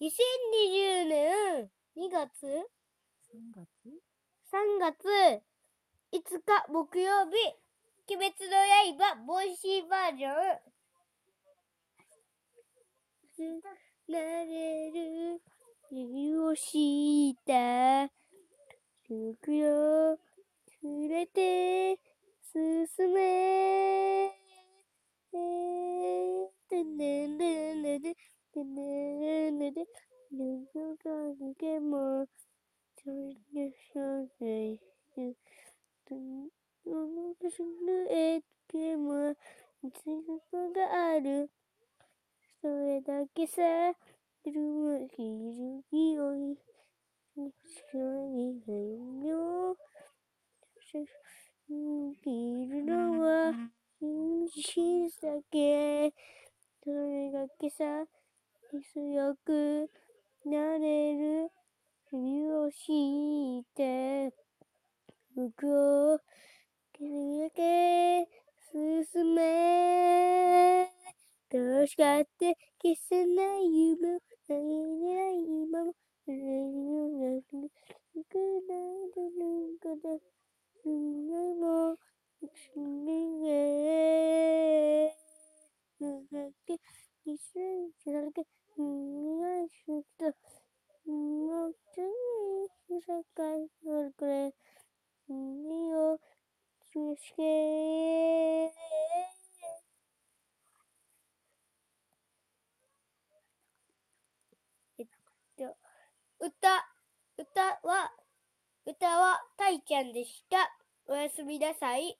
2020年2月3月 ?3 月5日木曜日、鬼滅の刃、ボイシーバージョン。なれる、理をした、服よ、触れて、進め。えー、てんねんねんねんねんてんねんねんねんぬぐかぬけも、ちょいねしょねい、とん、ののしぬえけも、つくがある。それだけさ、いるもひるぎおい、しょにへんよ。生きるのは、真実だけ。それだけさ、強くなれるふりをして、僕を気づけ進め。どうしたって消せない夢を投げない今も、何をなくなくなるかだ。すぐも、すぐへ。すぐけ、一瞬だけ、願いしと、もうつい、世界のこれ、君を、つけ。えっと、歌、歌は、歌はたいちゃんでした。おやすみなさい。